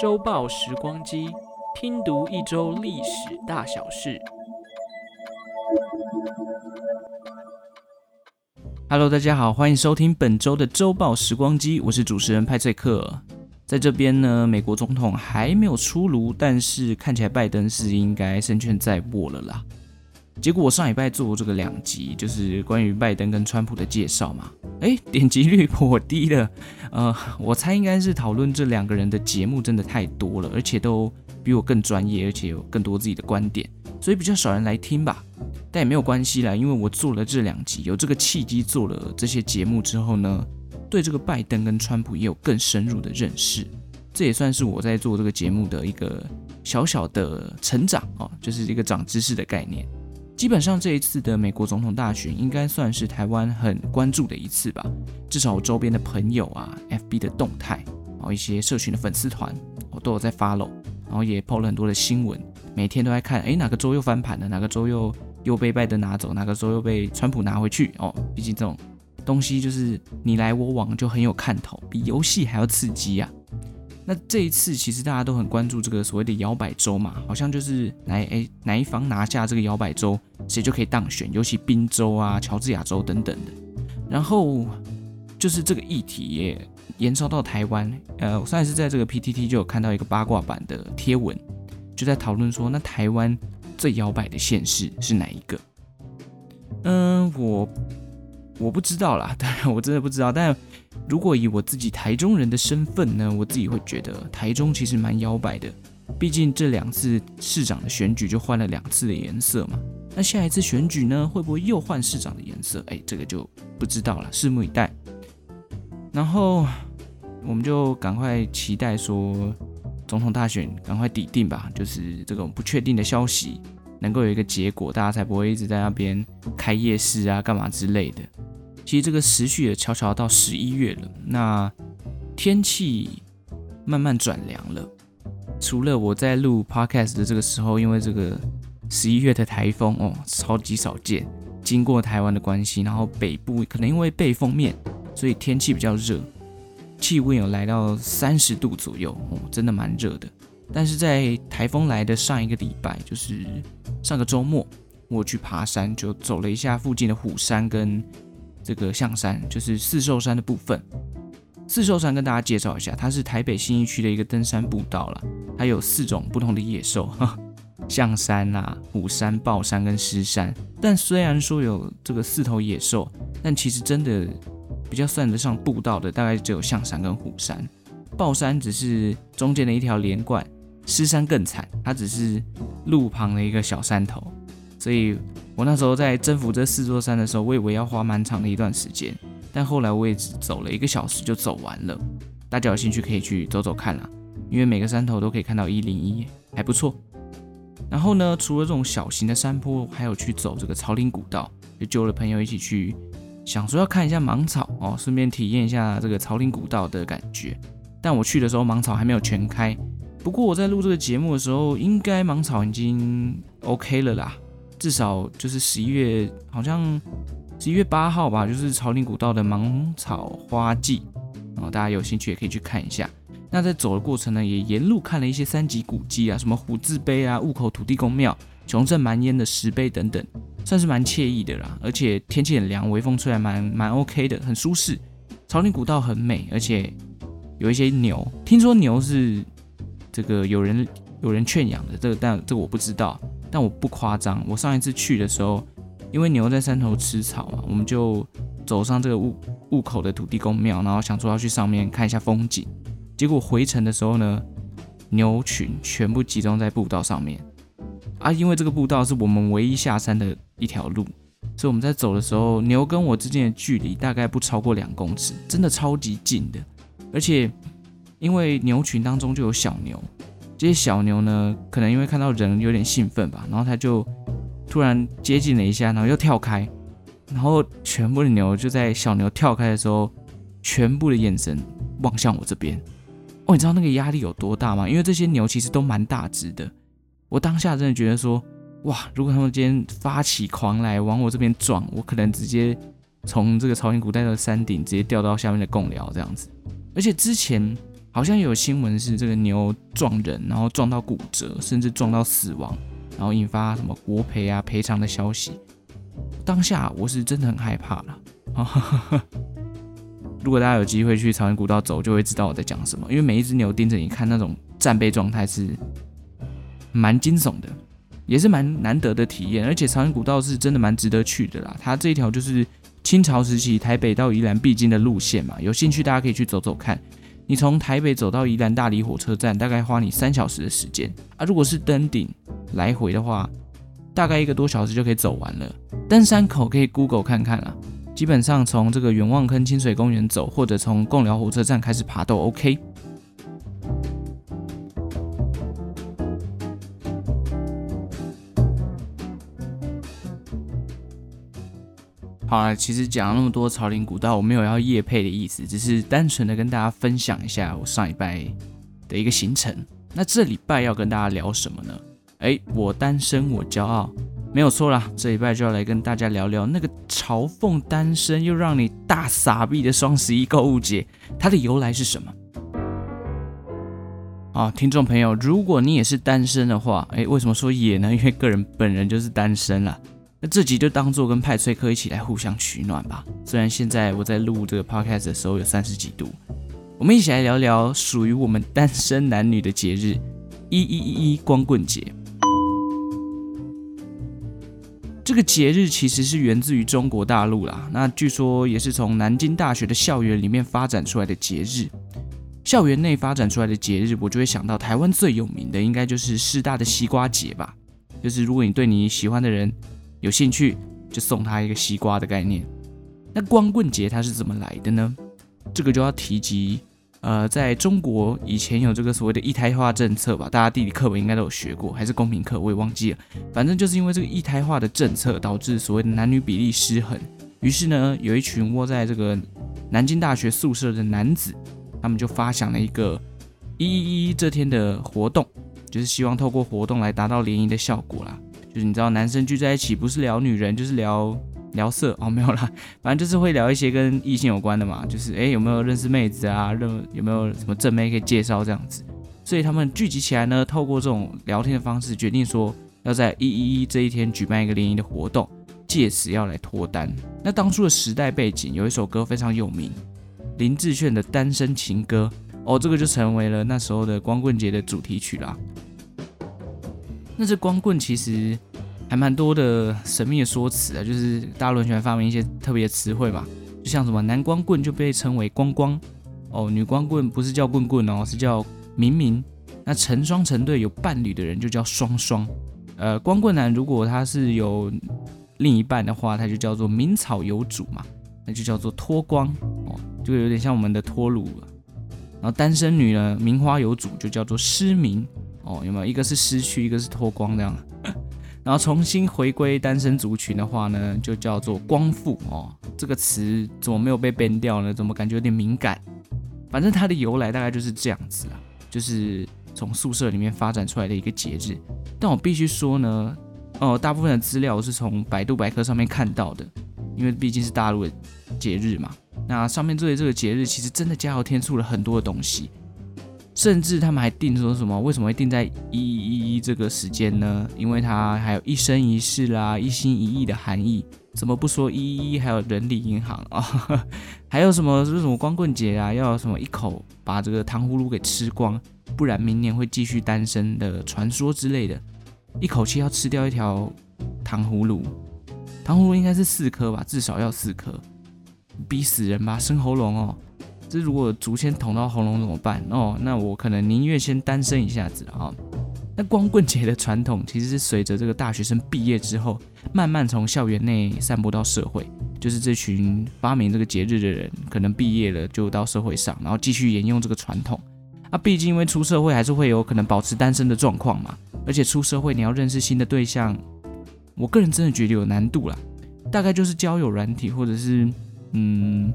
周报时光机，拼读一周历史大小事。Hello，大家好，欢迎收听本周的周报时光机，我是主持人派翠克。在这边呢，美国总统还没有出炉，但是看起来拜登是应该胜券在握了啦。结果我上礼拜做这个两集，就是关于拜登跟川普的介绍嘛，诶，点击率颇低了。呃，我猜应该是讨论这两个人的节目真的太多了，而且都比我更专业，而且有更多自己的观点，所以比较少人来听吧。但也没有关系啦，因为我做了这两集，有这个契机做了这些节目之后呢，对这个拜登跟川普也有更深入的认识。这也算是我在做这个节目的一个小小的成长哦，就是一个长知识的概念。基本上这一次的美国总统大选应该算是台湾很关注的一次吧，至少我周边的朋友啊，FB 的动态，然后一些社群的粉丝团，我都有在 follow，然后也 po 了很多的新闻，每天都在看，哎，哪个州又翻盘了，哪个州又又被拜登拿走，哪个州又被川普拿回去哦，毕竟这种东西就是你来我往，就很有看头，比游戏还要刺激啊。那这一次其实大家都很关注这个所谓的摇摆州嘛，好像就是哪诶哪一方拿下这个摇摆州，谁就可以当选，尤其宾州啊、乔治亚州等等的。然后就是这个议题也延烧到台湾，呃，我上一次在这个 PTT 就有看到一个八卦版的贴文，就在讨论说，那台湾最摇摆的县市是哪一个？嗯，我我不知道啦，当然我真的不知道，但。如果以我自己台中人的身份呢，我自己会觉得台中其实蛮摇摆的，毕竟这两次市长的选举就换了两次的颜色嘛。那下一次选举呢，会不会又换市长的颜色？哎，这个就不知道了，拭目以待。然后我们就赶快期待说总统大选赶快底定吧，就是这种不确定的消息能够有一个结果，大家才不会一直在那边开夜市啊，干嘛之类的。其实这个时序也悄悄到十一月了，那天气慢慢转凉了。除了我在录 podcast 的这个时候，因为这个十一月的台风哦，超级少见，经过台湾的关系，然后北部可能因为背风面，所以天气比较热，气温有来到三十度左右哦，真的蛮热的。但是在台风来的上一个礼拜，就是上个周末，我去爬山，就走了一下附近的虎山跟。这个象山就是四兽山的部分。四兽山跟大家介绍一下，它是台北新义区的一个登山步道了，它有四种不同的野兽，象山啊、虎山、豹山跟狮山。但虽然说有这个四头野兽，但其实真的比较算得上步道的，大概只有象山跟虎山。豹山只是中间的一条连贯，狮山更惨，它只是路旁的一个小山头。所以我那时候在征服这四座山的时候，我以为要花蛮长的一段时间，但后来我也只走了一个小时就走完了。大家有兴趣可以去走走看啦，因为每个山头都可以看到一零一，还不错。然后呢，除了这种小型的山坡，还有去走这个草岭古道，就揪了朋友一起去，想说要看一下芒草哦，顺便体验一下这个草岭古道的感觉。但我去的时候芒草还没有全开，不过我在录这个节目的时候，应该芒草已经 OK 了啦。至少就是十一月，好像十一月八号吧，就是草岭古道的芒草花季，然后大家有兴趣也可以去看一下。那在走的过程呢，也沿路看了一些三级古迹啊，什么虎字碑啊、雾口土地公庙、琼镇蛮烟的石碑等等，算是蛮惬意的啦。而且天气很凉，微风吹来蛮蛮 OK 的，很舒适。草岭古道很美，而且有一些牛，听说牛是这个有人有人圈养的，这个但这个我不知道。但我不夸张，我上一次去的时候，因为牛在山头吃草嘛，我们就走上这个雾雾口的土地公庙，然后想说要去上面看一下风景。结果回程的时候呢，牛群全部集中在步道上面啊，因为这个步道是我们唯一下山的一条路，所以我们在走的时候，牛跟我之间的距离大概不超过两公尺，真的超级近的。而且因为牛群当中就有小牛。这些小牛呢，可能因为看到人有点兴奋吧，然后它就突然接近了一下，然后又跳开，然后全部的牛就在小牛跳开的时候，全部的眼神望向我这边。哦，你知道那个压力有多大吗？因为这些牛其实都蛮大只的。我当下真的觉得说，哇，如果他们今天发起狂来往我这边撞，我可能直接从这个朝鲜古代的山顶直接掉到下面的贡寮这样子。而且之前好像有新闻是这个牛撞人，然后撞到骨折，甚至撞到死亡，然后引发什么国赔啊赔偿的消息。当下我是真的很害怕了。如果大家有机会去朝鲜古道走，就会知道我在讲什么。因为每一只牛盯着你看，那种战备状态是蛮惊悚的，也是蛮难得的体验。而且朝鲜古道是真的蛮值得去的啦。它这一条就是清朝时期台北到宜兰必经的路线嘛，有兴趣大家可以去走走看。你从台北走到宜兰大里火车站，大概花你三小时的时间啊。如果是登顶来回的话，大概一个多小时就可以走完了。登山口可以 Google 看看啊。基本上从这个远望坑清水公园走，或者从贡寮火车站开始爬都 OK。好了，其实讲了那么多草林古道，我没有要业配的意思，只是单纯的跟大家分享一下我上礼拜的一个行程。那这礼拜要跟大家聊什么呢？哎，我单身我骄傲。没有错啦，这礼拜就要来跟大家聊聊那个嘲讽单身又让你大傻逼的双十一购物节，它的由来是什么？啊，听众朋友，如果你也是单身的话，诶，为什么说也呢？因为个人本人就是单身啦。那这集就当做跟派崔克一起来互相取暖吧。虽然现在我在录这个 podcast 的时候有三十几度，我们一起来聊聊属于我们单身男女的节日——一一一一光棍节。这个节日其实是源自于中国大陆啦，那据说也是从南京大学的校园里面发展出来的节日。校园内发展出来的节日，我就会想到台湾最有名的应该就是师大的西瓜节吧。就是如果你对你喜欢的人有兴趣，就送他一个西瓜的概念。那光棍节它是怎么来的呢？这个就要提及。呃，在中国以前有这个所谓的一胎化政策吧，大家地理课本应该都有学过，还是公民课我也忘记了。反正就是因为这个一胎化的政策，导致所谓的男女比例失衡。于是呢，有一群窝在这个南京大学宿舍的男子，他们就发想了一个一一一这天的活动，就是希望透过活动来达到联谊的效果啦。就是你知道，男生聚在一起不是聊女人，就是聊。聊色哦，没有啦，反正就是会聊一些跟异性有关的嘛，就是诶，有没有认识妹子啊，认有没有什么正妹可以介绍这样子，所以他们聚集起来呢，透过这种聊天的方式，决定说要在一一一这一天举办一个联谊的活动，借此要来脱单。那当初的时代背景，有一首歌非常有名，林志炫的《单身情歌》哦，这个就成为了那时候的光棍节的主题曲啦。那这光棍其实。还蛮多的神秘的说辞啊，就是大陆人喜欢发明一些特别的词汇嘛，就像什么男光棍就被称为光光哦，女光棍不是叫棍棍哦，是叫明明。那成双成对有伴侣的人就叫双双。呃，光棍男如果他是有另一半的话，他就叫做名草有主嘛，那就叫做脱光哦，就有点像我们的脱鲁。然后单身女呢，名花有主就叫做失明哦，有没有？一个是失去，一个是脱光这样。然后重新回归单身族群的话呢，就叫做光复哦。这个词怎么没有被 ban 掉呢？怎么感觉有点敏感？反正它的由来大概就是这样子啊，就是从宿舍里面发展出来的一个节日。但我必须说呢，哦，大部分的资料我是从百度百科上面看到的，因为毕竟是大陆的节日嘛。那上面对这个节日其实真的加油添醋了很多的东西。甚至他们还定说什么？为什么会定在一一一这个时间呢？因为它还有一生一世啦、一心一意的含义。怎么不说一一一还有人力银行啊？还有什么？是什么光棍节啊？要什么一口把这个糖葫芦给吃光，不然明年会继续单身的传说之类的。一口气要吃掉一条糖葫芦，糖葫芦应该是四颗吧？至少要四颗，逼死人吧？生喉咙哦。这如果竹签捅到喉咙怎么办？哦，那我可能宁愿先单身一下子啊。那光棍节的传统其实是随着这个大学生毕业之后，慢慢从校园内散播到社会。就是这群发明这个节日的人，可能毕业了就到社会上，然后继续沿用这个传统。啊，毕竟因为出社会还是会有可能保持单身的状况嘛。而且出社会你要认识新的对象，我个人真的觉得有难度啦。大概就是交友软体，或者是嗯。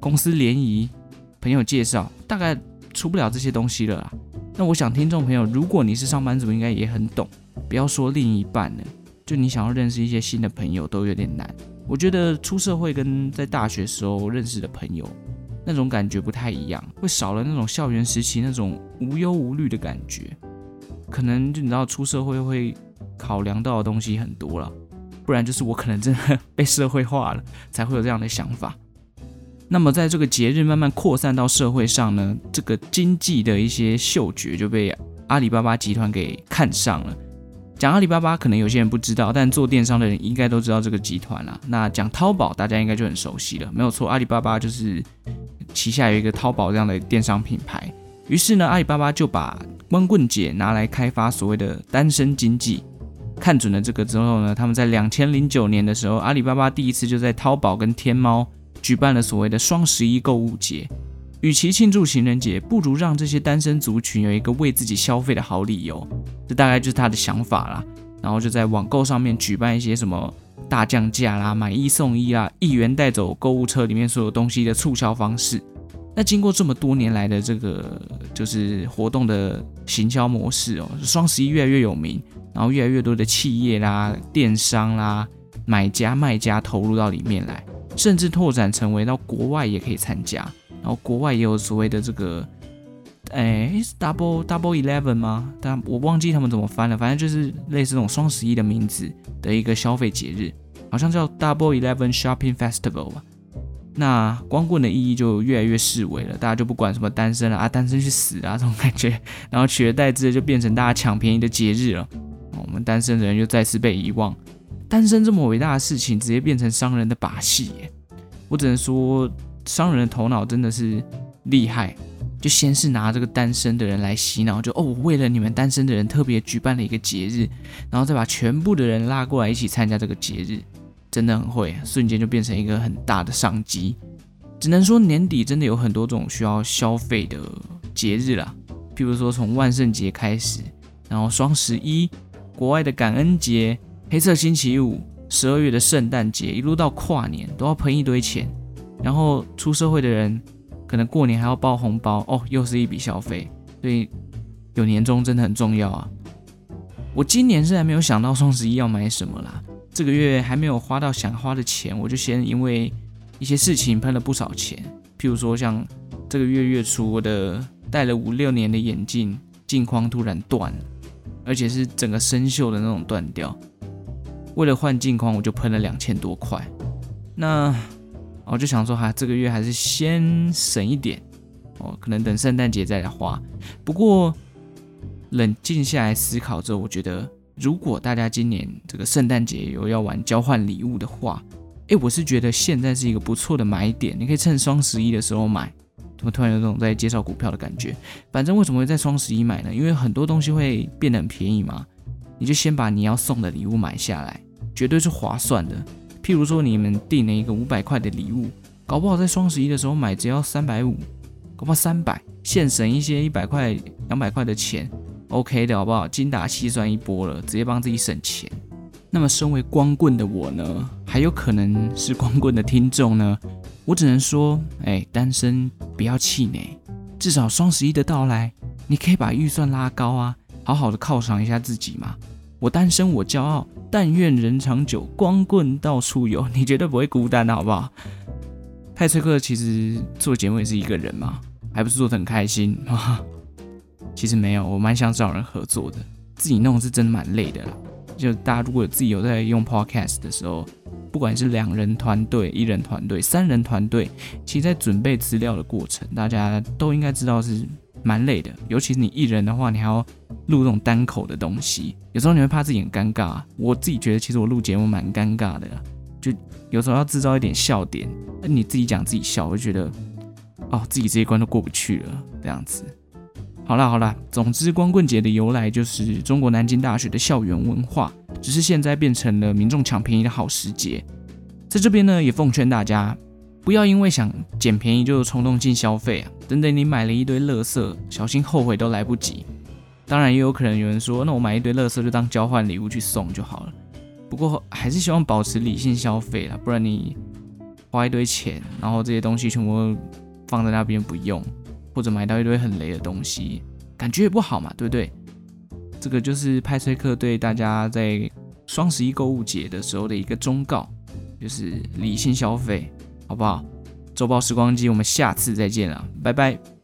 公司联谊、朋友介绍，大概出不了这些东西了啦。那我想，听众朋友，如果你是上班族，应该也很懂。不要说另一半了，就你想要认识一些新的朋友都有点难。我觉得出社会跟在大学时候认识的朋友那种感觉不太一样，会少了那种校园时期那种无忧无虑的感觉。可能就你知道出社会会考量到的东西很多了，不然就是我可能真的 被社会化了，才会有这样的想法。那么在这个节日慢慢扩散到社会上呢，这个经济的一些嗅觉就被阿里巴巴集团给看上了。讲阿里巴巴，可能有些人不知道，但做电商的人应该都知道这个集团啦。那讲淘宝，大家应该就很熟悉了，没有错，阿里巴巴就是旗下有一个淘宝这样的电商品牌。于是呢，阿里巴巴就把光棍节拿来开发所谓的单身经济。看准了这个之后呢，他们在两千零九年的时候，阿里巴巴第一次就在淘宝跟天猫举办了所谓的双十一购物节。与其庆祝情人节，不如让这些单身族群有一个为自己消费的好理由。这大概就是他的想法啦。然后就在网购上面举办一些什么大降价啦、买一送一啦、一元带走购物车里面所有东西的促销方式。那经过这么多年来的这个就是活动的行销模式哦，双十一越来越有名，然后越来越多的企业啦、电商啦、买家卖家投入到里面来，甚至拓展成为到国外也可以参加。然后国外也有所谓的这个，哎，是 Double Double Eleven 吗？但我忘记他们怎么翻了，反正就是类似这种双十一的名字的一个消费节日，好像叫 Double Eleven Shopping Festival 吧。那光棍的意义就越来越式微了，大家就不管什么单身了啊，单身去死啊这种感觉，然后取而代之的就变成大家抢便宜的节日了。我们单身的人就再次被遗忘，单身这么伟大的事情直接变成商人的把戏耶，我只能说。商人的头脑真的是厉害，就先是拿这个单身的人来洗脑，就哦，为了你们单身的人特别举办了一个节日，然后再把全部的人拉过来一起参加这个节日，真的很会，瞬间就变成一个很大的商机。只能说年底真的有很多种需要消费的节日啦，譬如说从万圣节开始，然后双十一、国外的感恩节、黑色星期五、十二月的圣诞节，一路到跨年都要喷一堆钱。然后出社会的人，可能过年还要包红包哦，又是一笔消费，所以有年终真的很重要啊。我今年是还没有想到双十一要买什么啦，这个月还没有花到想花的钱，我就先因为一些事情喷了不少钱，譬如说像这个月月初，我的戴了五六年的眼镜镜框突然断了，而且是整个生锈的那种断掉，为了换镜框我就喷了两千多块，那。我就想说哈，这个月还是先省一点哦，可能等圣诞节再来花。不过冷静下来思考之后，我觉得如果大家今年这个圣诞节有要玩交换礼物的话，诶，我是觉得现在是一个不错的买点，你可以趁双十一的时候买。怎么突然有种在介绍股票的感觉？反正为什么会在双十一买呢？因为很多东西会变得很便宜嘛，你就先把你要送的礼物买下来，绝对是划算的。譬如说，你们订了一个五百块的礼物，搞不好在双十一的时候买只要三百五，搞不好三百，现省一些一百块、两百块的钱，OK 的好不好？精打细算一波了，直接帮自己省钱。那么，身为光棍的我呢，还有可能是光棍的听众呢，我只能说，哎，单身不要气馁，至少双十一的到来，你可以把预算拉高啊，好好的犒赏一下自己嘛。我单身我骄傲，但愿人长久，光棍到处有，你绝对不会孤单的，好不好？泰崔克其实做节目也是一个人嘛，还不是做的很开心啊？其实没有，我蛮想找人合作的，自己弄是真的蛮累的。就大家如果自己有在用 Podcast 的时候，不管是两人团队、一人团队、三人团队，其实在准备资料的过程，大家都应该知道是。蛮累的，尤其是你艺人的话，你还要录这种单口的东西，有时候你会怕自己很尴尬。我自己觉得，其实我录节目蛮尴尬的，就有时候要制造一点笑点，那你自己讲自己笑，我就觉得哦，自己这一关都过不去了，这样子。好啦好啦，总之光棍节的由来就是中国南京大学的校园文化，只是现在变成了民众抢便宜的好时节。在这边呢，也奉劝大家。不要因为想捡便宜就冲动性消费啊！等等，你买了一堆垃圾，小心后悔都来不及。当然，也有可能有人说，那我买一堆垃圾就当交换礼物去送就好了。不过，还是希望保持理性消费啦，不然你花一堆钱，然后这些东西全部放在那边不用，或者买到一堆很雷的东西，感觉也不好嘛，对不对？这个就是派崔克对大家在双十一购物节的时候的一个忠告。就是理性消费，好不好？周报时光机，我们下次再见了，拜拜。